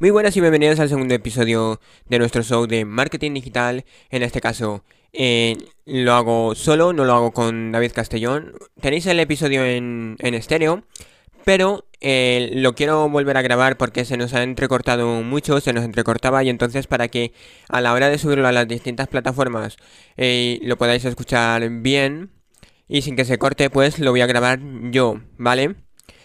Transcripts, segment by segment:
Muy buenas y bienvenidos al segundo episodio de nuestro show de marketing digital. En este caso eh, lo hago solo, no lo hago con David Castellón. Tenéis el episodio en, estéreo, pero eh, lo quiero volver a grabar porque se nos ha entrecortado mucho, se nos entrecortaba y entonces para que a la hora de subirlo a las distintas plataformas eh, lo podáis escuchar bien y sin que se corte, pues lo voy a grabar yo, ¿vale?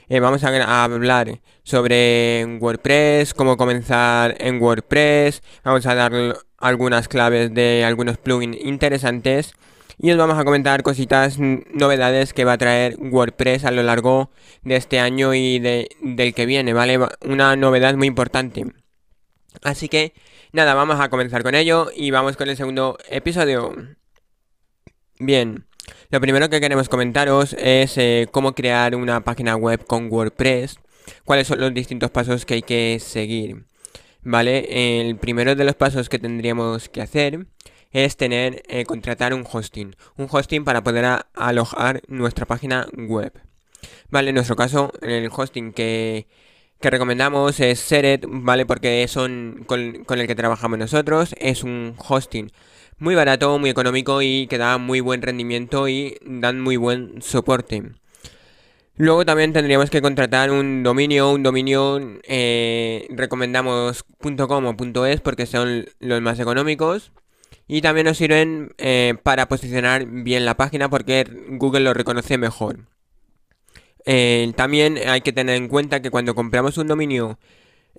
Eh, vamos a, hablar sobre WordPress, cómo comenzar en WordPress, vamos a dar algunas claves de algunos plugins interesantes y os vamos a comentar cositas, novedades que va a traer WordPress a lo largo de este año y de, del que viene, ¿vale? Una novedad muy importante. Así que nada, vamos a comenzar con ello y vamos con el segundo episodio. Bien. Lo primero que queremos comentaros es eh, cómo crear una página web con WordPress, cuáles son los distintos pasos que hay que seguir. Vale, el primero de los pasos que tendríamos que hacer es tener, eh, contratar un hosting, un hosting para poder alojar nuestra página web. Vale, en nuestro caso, el hosting que, recomendamos es Seret, ¿vale? Porque son con, con, el que trabajamos nosotros, es un hosting muy barato, muy económico y que da muy buen rendimiento y dan muy buen soporte. Luego también tendríamos que contratar un dominio, un dominio eh, recomendamos .com o .es porque son los más económicos. Y también nos sirven eh, para posicionar bien la página porque Google lo reconoce mejor. Eh, también hay que tener en cuenta que cuando compramos un dominio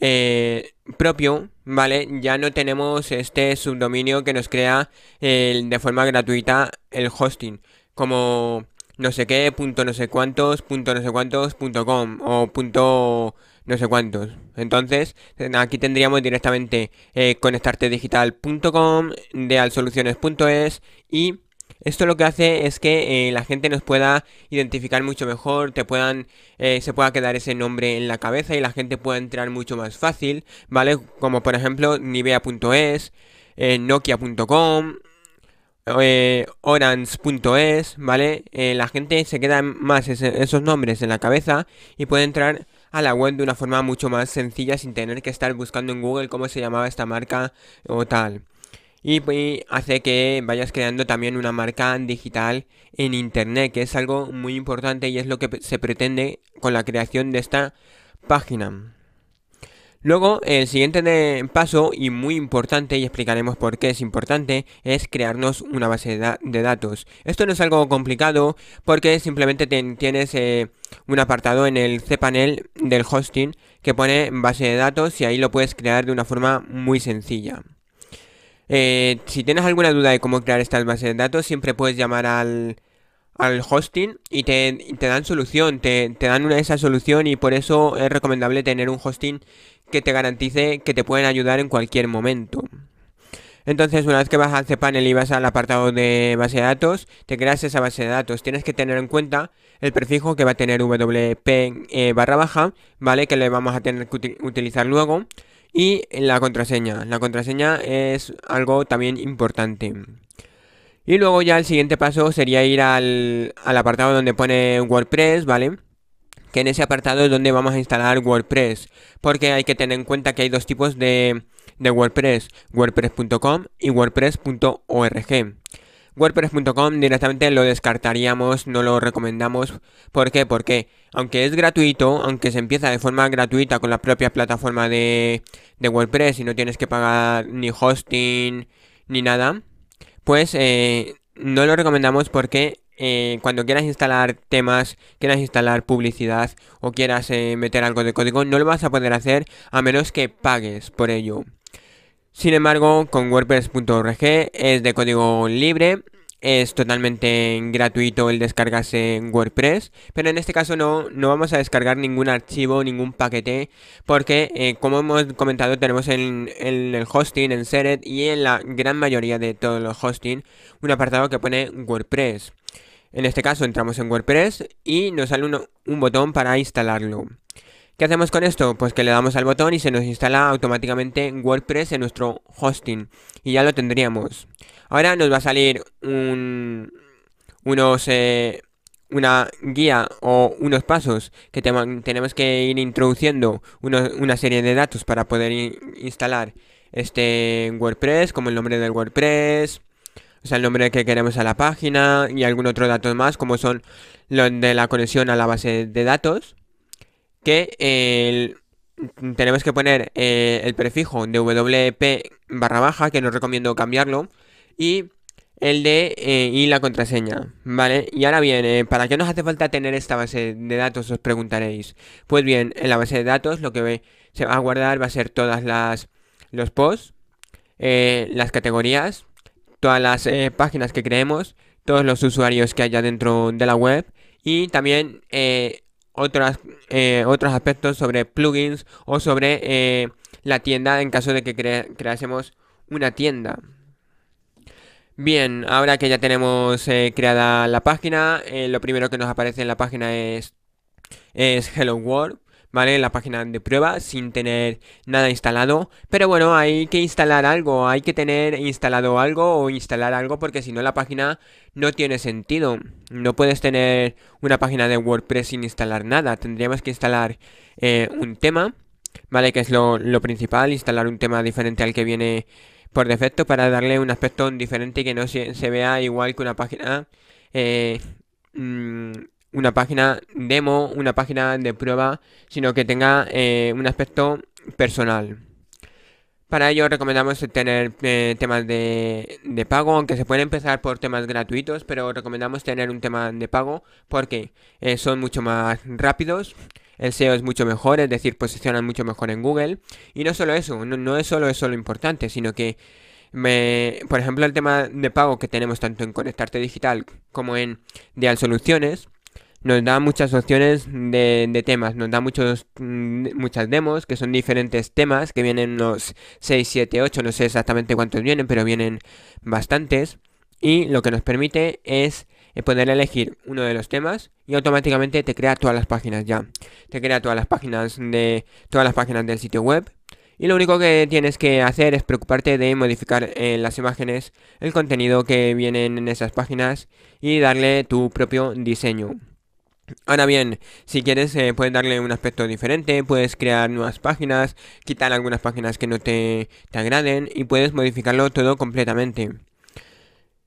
eh, propio, ¿vale? Ya no tenemos este subdominio que nos crea de forma gratuita el hosting, como no sé qué, punto no sé cuántos, punto no sé cuántos, punto com o punto no sé cuántos. Entonces, aquí tendríamos directamente eh, conectartedigital.com, dealsoluciones.es y esto lo que hace es que eh, la gente nos pueda identificar mucho mejor, te puedan, eh, se pueda quedar ese nombre en la cabeza y la gente pueda entrar mucho más fácil, ¿vale? Como por ejemplo Nivea.es, eh, Nokia.com, Orange.es, ¿vale? la gente se queda más esos nombres en la cabeza y puede entrar a la web de una forma mucho más sencilla sin tener que estar buscando en Google cómo se llamaba esta marca o tal y hace que vayas creando también una marca digital en internet, que es algo muy importante y es lo que se pretende con la creación de esta página. Luego, el siguiente paso, y muy importante, y explicaremos por qué es importante, es crearnos una base de, datos. Esto no es algo complicado porque simplemente tienes eh, un apartado en el cPanel del hosting que pone base de datos y ahí lo puedes crear de una forma muy sencilla. Eh, si tienes alguna duda de cómo crear estas bases de datos, siempre puedes llamar al, hosting y te, dan solución, te, dan una esa solución y por eso es recomendable tener un hosting que te garantice que te pueden ayudar en cualquier momento. Entonces, una vez que vas al cPanel y vas al apartado de base de datos, te creas esa base de datos. Tienes que tener en cuenta el prefijo que va a tener WP eh, barra baja, ¿vale? Que le vamos a tener que utilizar luego. Y la contraseña. La contraseña es algo también importante. Y luego ya el siguiente paso sería ir al, apartado donde pone WordPress, ¿vale? Que en ese apartado es donde vamos a instalar WordPress. Porque hay que tener en cuenta que hay dos tipos de, de WordPress. WordPress.com y WordPress.org. WordPress.com directamente lo descartaríamos, no lo recomendamos. ¿Por qué? Porque aunque es gratuito, aunque se empieza de forma gratuita con la propia plataforma de, WordPress y no tienes que pagar ni hosting ni nada, pues eh, no lo recomendamos porque eh, cuando quieras instalar temas, quieras instalar publicidad o quieras eh, meter algo de código, no lo vas a poder hacer a menos que pagues por ello. Sin embargo, con WordPress.org es de código libre, es totalmente gratuito el descargarse en WordPress, pero en este caso no, no vamos a descargar ningún archivo, ningún paquete, porque eh, como hemos comentado tenemos en, el hosting, en Seret y en la gran mayoría de todos los hosting un apartado que pone WordPress. En este caso entramos en WordPress y nos sale un botón para instalarlo. ¿Qué hacemos con esto? Pues que le damos al botón y se nos instala automáticamente WordPress en nuestro hosting. Y ya lo tendríamos. Ahora nos va a salir un, unos, eh, una guía o unos pasos que tenemos que ir introduciendo una serie de datos para poder instalar este WordPress, como el nombre del WordPress, o sea, el nombre que queremos a la página y algún otro dato más, como son los de la conexión a la base de datos, que tenemos que poner eh, el prefijo de WP barra baja, que no recomiendo cambiarlo, y el de eh, y la contraseña, ¿vale? Y ahora bien, eh, ¿para qué nos hace falta tener esta base de datos? Os preguntaréis. Pues bien, en la base de datos lo que se va a guardar va a ser todas las los posts, eh, las categorías, todas las páginas que creemos, todos los usuarios que haya dentro de la web y también otras, otros aspectos sobre plugins o sobre la tienda en caso de que creásemos una tienda. Bien, ahora que ya tenemos eh, creada la página, eh, lo primero que nos aparece en la página es, es Hello World, ¿vale? La página de prueba sin tener nada instalado. Pero bueno, hay que instalar algo, hay que tener instalado algo o instalar algo porque si no la página no tiene sentido. No puedes tener una página de WordPress sin instalar nada. Tendríamos que instalar eh, un tema, ¿vale? Que es lo, lo principal, instalar un tema diferente al que viene por defecto para darle un aspecto diferente y que no se, vea igual que una página eh, mm, una página demo, una página de prueba, sino que tenga eh, un aspecto personal. Para ello recomendamos tener eh, temas de, de, pago, aunque se puede empezar por temas gratuitos, pero recomendamos tener un tema de pago porque son mucho más rápidos el SEO es mucho mejor, es decir, posicionan mucho mejor en Google. Y no solo eso, no, es solo eso lo importante, sino que, me, por ejemplo, el tema de pago que tenemos tanto en Conectarte Digital como en Dial Soluciones, nos da muchas opciones de, temas, nos da muchos, mm, muchas demos que son diferentes temas, que vienen unos 6, 7, 8, no sé exactamente cuántos vienen, pero vienen bastantes. Y lo que nos permite es poder elegir uno de los temas y automáticamente te crea todas las páginas ya. Te crea todas las páginas de todas las páginas del sitio web. Y lo único que tienes que hacer es preocuparte de modificar eh, las imágenes el contenido que vienen en esas páginas y darle tu propio diseño. Ahora bien, si quieres eh, puedes darle un aspecto diferente, puedes crear nuevas páginas, quitar algunas páginas que no te, te agraden y puedes modificarlo todo completamente.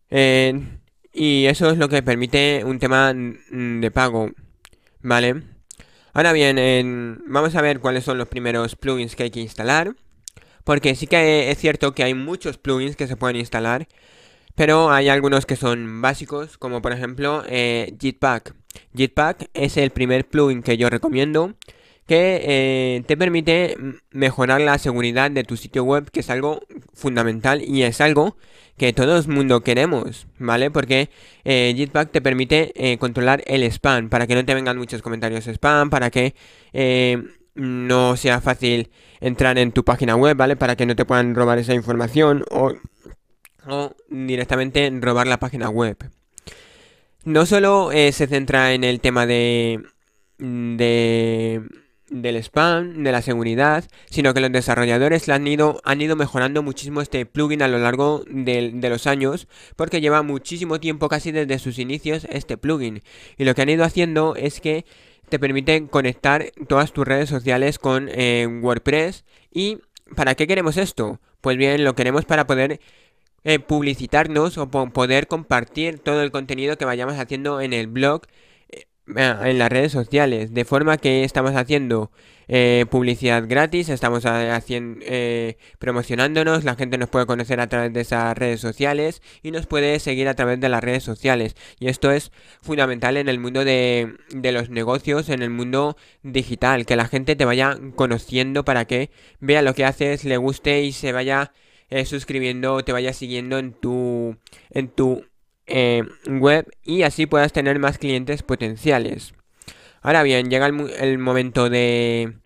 Eh, y eso es lo que permite un tema mm, de pago, ¿vale? Ahora bien, vamos a ver cuáles son los primeros plugins que hay que instalar. Porque sí que es cierto que hay muchos plugins que se pueden instalar. Pero hay algunos que son básicos, como por ejemplo eh, Jetpack. Jetpack es el primer plugin que yo recomiendo que eh, te permite mejorar la seguridad de tu sitio web, que es algo fundamental y es algo que todo el mundo queremos, ¿vale? Porque eh, Jetpack te permite eh, controlar el spam, para que no te vengan muchos comentarios spam, para que no sea fácil entrar en tu página web, ¿vale? Para que no te puedan robar esa información o, o directamente robar la página web. No solo se centra en el tema de... de del spam, de la seguridad, sino que los desarrolladores han ido, han ido mejorando muchísimo este plugin a lo largo de, los años, porque lleva muchísimo tiempo, casi desde sus inicios, este plugin. Y lo que han ido haciendo es que te permiten conectar todas tus redes sociales con eh, WordPress. ¿Y para qué queremos esto? Pues bien, lo queremos para poder eh, publicitarnos o poder compartir todo el contenido que vayamos haciendo en el blog en las redes sociales, de forma que estamos haciendo eh, publicidad gratis, estamos haciendo, eh, promocionándonos, la gente nos puede conocer a través de esas redes sociales y nos puede seguir a través de las redes sociales. Y esto es fundamental en el mundo de, de los negocios, en el mundo digital, que la gente te vaya conociendo para que vea lo que haces, le guste y se vaya eh, suscribiendo, te vaya siguiendo en tu, en tu eh, web y así puedas tener más clientes potenciales. Ahora bien, llega el, momento de,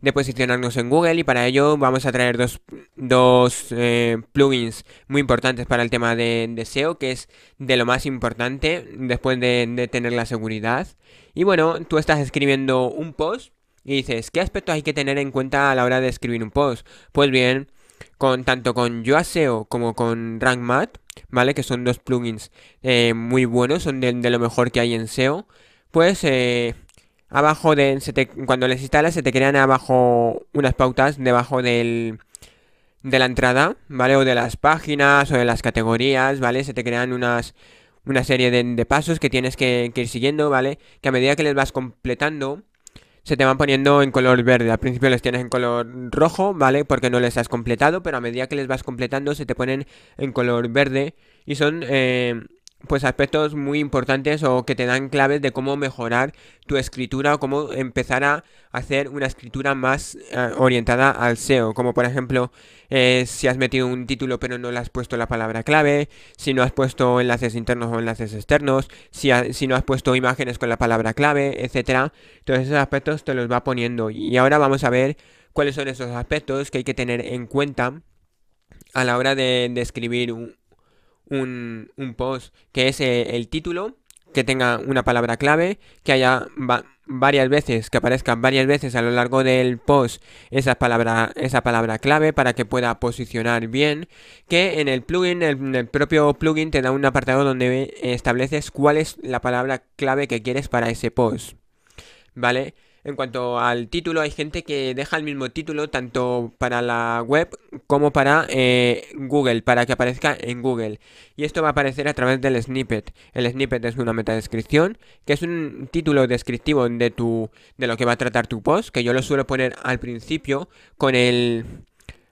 de, posicionarnos en Google y para ello vamos a traer dos, dos eh, plugins muy importantes para el tema de, SEO, que es de lo más importante después de, tener la seguridad. Y bueno, tú estás escribiendo un post y dices, ¿qué aspectos hay que tener en cuenta a la hora de escribir un post? Pues bien, con tanto con Yoaseo como con RankMath ¿vale? Que son dos plugins eh, muy buenos, son de, lo mejor que hay en SEO. Pues eh, abajo de, cuando les instalas se te crean abajo unas pautas debajo del, de la entrada, ¿vale? O de las páginas o de las categorías, ¿vale? Se te crean unas una serie de, pasos que tienes que, que, ir siguiendo, ¿vale? Que a medida que les vas completando, se te van poniendo en color verde. Al principio les tienes en color rojo, ¿vale? Porque no les has completado, pero a medida que les vas completando se te ponen en color verde y son eh, pues aspectos muy importantes o que te dan claves de cómo mejorar tu escritura o cómo empezar a hacer una escritura más eh, orientada al SEO, como por ejemplo eh, si has metido un título pero no le has puesto la palabra clave, si no has puesto enlaces internos o enlaces externos, si, si no has puesto imágenes con la palabra clave, etcétera. Todos esos aspectos te los va poniendo y ahora vamos a ver cuáles son esos aspectos que hay que tener en cuenta a la hora de, de escribir un, un, post que es eh, el título, que tenga una palabra clave, que haya varias veces, que aparezca varias veces a lo largo del post esa palabra, esa palabra clave para que pueda posicionar bien, que en el plugin, en el propio plugin te da un apartado donde estableces cuál es la palabra clave que quieres para ese post. ¿Vale? En cuanto al título, hay gente que deja el mismo título tanto para la web como para eh, Google, para que aparezca en Google. Y esto va a aparecer a través del snippet. El snippet es una metadescripción, que es un título descriptivo de tu de lo que va a tratar tu post, que yo lo suelo poner al principio con el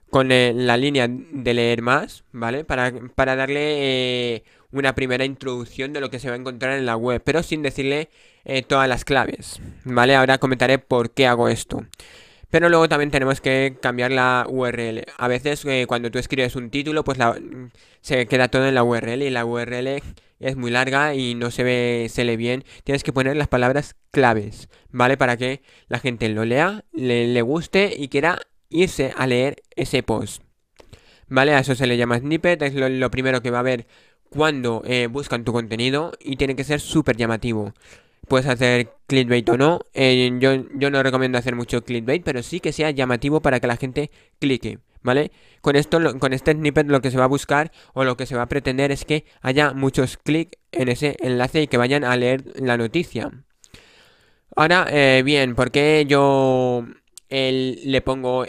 con la línea de leer más, ¿vale? Para, para darle eh, una primera introducción de lo que se va a encontrar en la web, pero sin decirle eh, todas las claves, ¿vale? Ahora comentaré por qué hago esto. Pero luego también tenemos que cambiar la URL. A veces eh, cuando tú escribes un título, pues se queda todo en la URL y la URL es muy larga y no se ve, se lee bien. Tienes que poner las palabras claves, ¿vale? Para que la gente lo lea, le, guste y quiera irse a leer ese post. ¿Vale? A eso se le llama snippet, es lo, primero que va a ver cuando eh, buscan tu contenido y tiene que ser súper llamativo. Puedes hacer clickbait o no. Eh, yo, yo no recomiendo hacer mucho clickbait, pero sí que sea llamativo para que la gente clique. ¿Vale? Con esto, con este snippet lo que se va a buscar o lo que se va a pretender es que haya muchos clics en ese enlace y que vayan a leer la noticia. Ahora, eh, bien, ¿por qué yo le pongo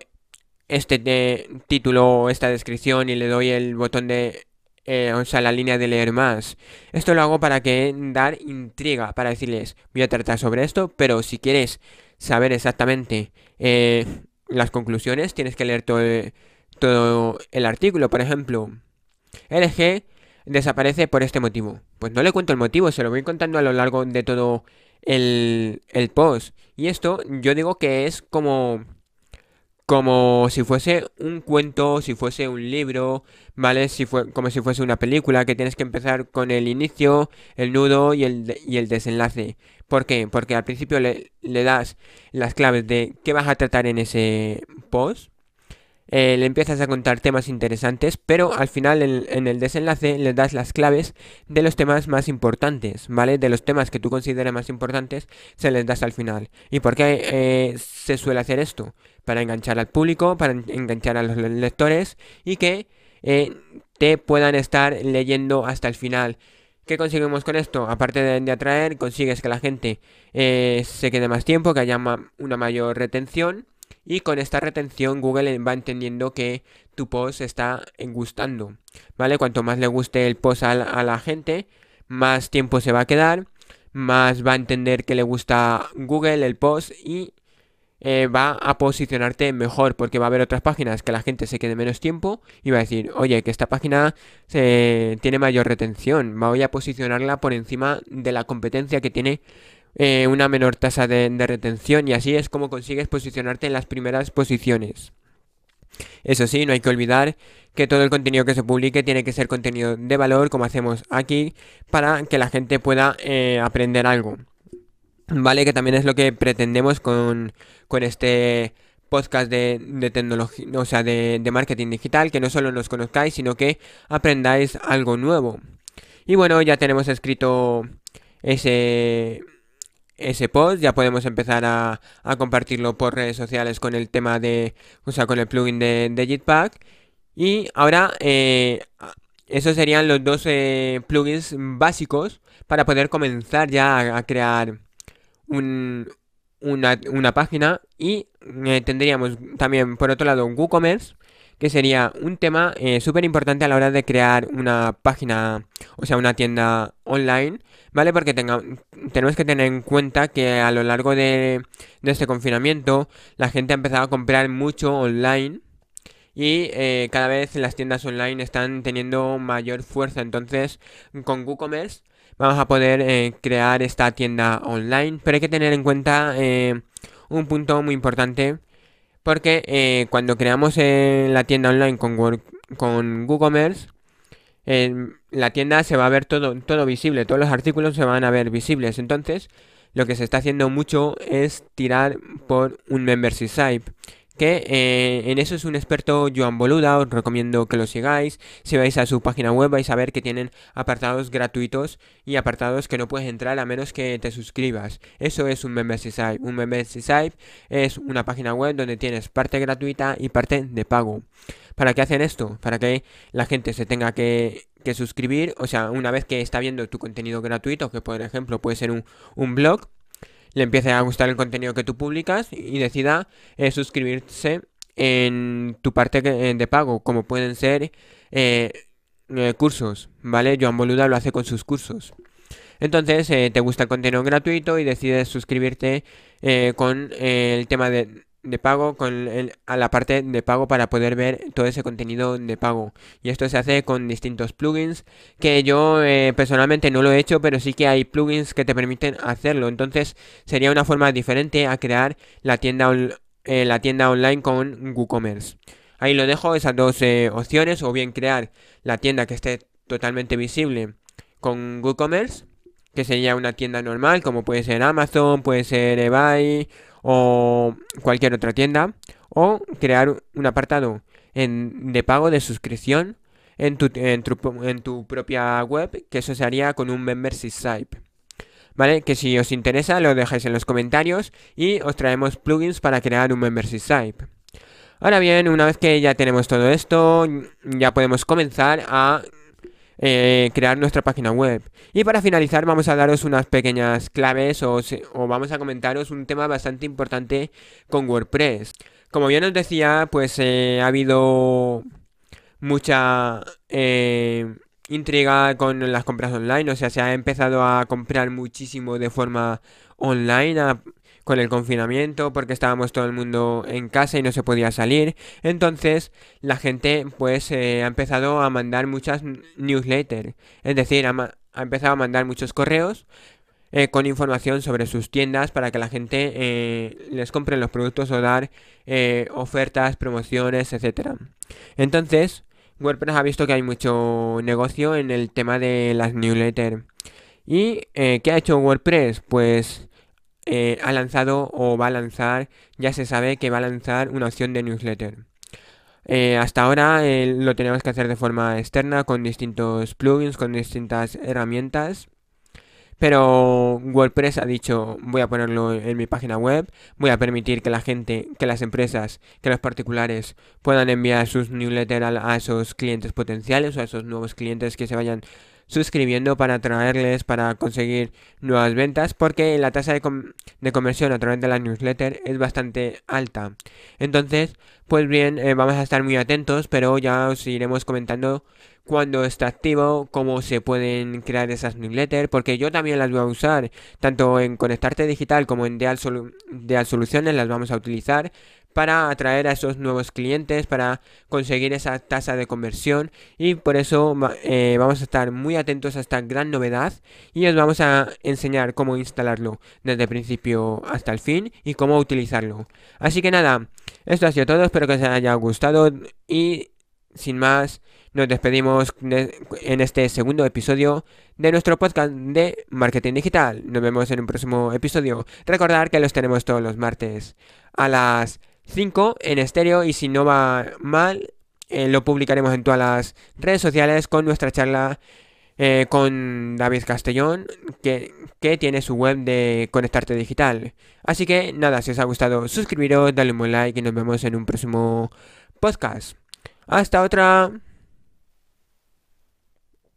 este título, esta descripción y le doy el botón de eh, o sea, la línea de leer más. Esto lo hago para que dar intriga, para decirles, voy a tratar sobre esto, pero si quieres saber exactamente eh, las conclusiones, tienes que leer todo, el artículo. Por ejemplo, LG desaparece por este motivo. Pues no le cuento el motivo, se lo voy contando a lo largo de todo el, el post. Y esto yo digo que es como como si fuese un cuento, si fuese un libro, ¿vale? Si fue, como si fuese una película, que tienes que empezar con el inicio, el nudo y el, y el desenlace. ¿Por qué? Porque al principio le, le das las claves de qué vas a tratar en ese post eh, le empiezas a contar temas interesantes, pero al final en, el desenlace le das las claves de los temas más importantes, ¿vale? De los temas que tú consideras más importantes, se les das al final. ¿Y por qué eh, se suele hacer esto? Para enganchar al público, para enganchar a los lectores y que eh, te puedan estar leyendo hasta el final. ¿Qué conseguimos con esto? Aparte de, atraer, consigues que la gente se quede más tiempo, que haya una mayor retención y con esta retención Google va entendiendo que tu post está gustando, ¿vale? Cuanto más le guste el post a la, gente, más tiempo se va a quedar, más va a entender que le gusta Google el post y eh, va a posicionarte mejor porque va a haber otras páginas que la gente se quede menos tiempo y va a decir, oye, que esta página tiene mayor retención, voy a posicionarla por encima de la competencia que tiene eh, una menor tasa de, retención y así es como consigues posicionarte en las primeras posiciones. Eso sí, no hay que olvidar que todo el contenido que se publique tiene que ser contenido de valor, como hacemos aquí, para que la gente pueda eh, aprender algo. Vale, que también es lo que pretendemos con, este podcast de, de tecnología, o sea, de, de marketing digital, que no solo nos conozcáis, sino que aprendáis algo nuevo. Y bueno, ya tenemos escrito ese ese post, ya podemos empezar a, compartirlo por redes sociales con el tema de, o sea, con el plugin de, de Jetpack. Y ahora, eh, esos serían los dos plugins básicos para poder comenzar ya a, crear una, página y eh, tendríamos también por otro lado WooCommerce que sería un tema eh, súper importante a la hora de crear una página, o sea, una tienda online, ¿vale? Porque tenemos que tener en cuenta que a lo largo de, este confinamiento la gente ha empezado a comprar mucho online y eh, cada vez las tiendas online están teniendo mayor fuerza. Entonces, con WooCommerce vamos a poder eh, crear esta tienda online. Pero hay que tener en cuenta eh, un punto muy importante. Porque cuando creamos la tienda online con, con WooCommerce, la tienda se va a ver todo, todo visible. Todos los artículos se van a ver visibles. Entonces, lo que se está haciendo mucho es tirar por un membership site que eh, en eso es un experto Joan Boluda, os recomiendo que lo sigáis. Si vais a su página web vais a ver que tienen apartados gratuitos y apartados que no puedes entrar a menos que te suscribas. Eso es un membership site. Un membership site es una página web donde tienes parte gratuita y parte de pago. ¿Para qué hacen esto? Para que la gente se tenga que, que suscribir, o sea, una vez que está viendo tu contenido gratuito, que por ejemplo puede ser un, un blog, le empiece a gustar el contenido que tú publicas y decida eh, suscribirse en tu parte eh, de pago, como pueden ser eh, cursos, ¿vale? Joan Boluda lo hace con sus cursos. Entonces, te gusta el contenido gratuito y decides suscribirte con el tema de, de pago con a la parte de pago para poder ver todo ese contenido de pago. Y esto se hace con distintos plugins que yo eh, personalmente no lo he hecho, pero sí que hay plugins que te permiten hacerlo. Entonces sería una forma diferente a crear la tienda, eh, la tienda online con WooCommerce. Ahí lo dejo, esas dos eh, opciones, o bien crear la tienda que esté totalmente visible con WooCommerce, que sería una tienda normal, como puede ser Amazon, puede ser eBay o cualquier otra tienda o crear un apartado de pago de suscripción en tu, propia web que eso se haría con un membership site ¿Vale? Que si os interesa lo dejáis en los comentarios y os traemos plugins para crear un membership site. Ahora bien, una vez que ya tenemos todo esto, ya podemos comenzar a eh, crear nuestra página web. Y para finalizar vamos a daros unas pequeñas claves o, vamos a comentaros un tema bastante importante con WordPress. Como bien os decía, pues eh, ha habido mucha eh, intriga con las compras online, o sea, se ha empezado a comprar muchísimo de forma online, con el confinamiento porque estábamos todo el mundo en casa y no se podía salir. Entonces la gente pues eh, ha empezado a mandar muchas newsletters. Es decir, ha, empezado a mandar muchos correos eh, con información sobre sus tiendas para que la gente eh, les compre los productos o dar ofertas, promociones, etc. Entonces, WordPress ha visto que hay mucho negocio en el tema de las newsletters. ¿Y qué ha hecho WordPress? Pues eh, ha lanzado o va a lanzar, ya se sabe que va a lanzar una opción de newsletter. Eh, hasta ahora eh, lo tenemos que hacer de forma externa con distintos plugins, con distintas herramientas. Pero WordPress ha dicho, voy a ponerlo en mi página web, voy a permitir que la gente, que las empresas, que los particulares puedan enviar sus newsletters a, a esos clientes potenciales o a esos nuevos clientes que se vayan suscribiendo para atraerles, para conseguir nuevas ventas, porque la tasa de, de conversión a través de la newsletter es bastante alta. Entonces, pues bien, eh, vamos a estar muy atentos, pero ya os iremos comentando cuando está activo, cómo se pueden crear esas newsletters, porque yo también las voy a usar, tanto en Conectarte Digital como en Deal, Deal Soluciones las vamos a utilizar para atraer a esos nuevos clientes, para conseguir esa tasa de conversión y por eso eh, vamos a estar muy atentos a esta gran novedad y os vamos a enseñar cómo instalarlo desde el principio hasta el fin y cómo utilizarlo. Así que nada, esto ha sido todo, espero que os haya gustado y sin más nos despedimos en este segundo episodio de nuestro podcast de marketing digital. Nos vemos en un próximo episodio. Recordar que los tenemos todos los martes a las 5 en estéreo y si no va mal eh, lo publicaremos en todas las redes sociales con nuestra charla eh, con David Castellón que, que, tiene su web de Conectarte Digital. Así que nada, si os ha gustado suscribiros, dale un like y nos vemos en un próximo podcast. Hasta otra.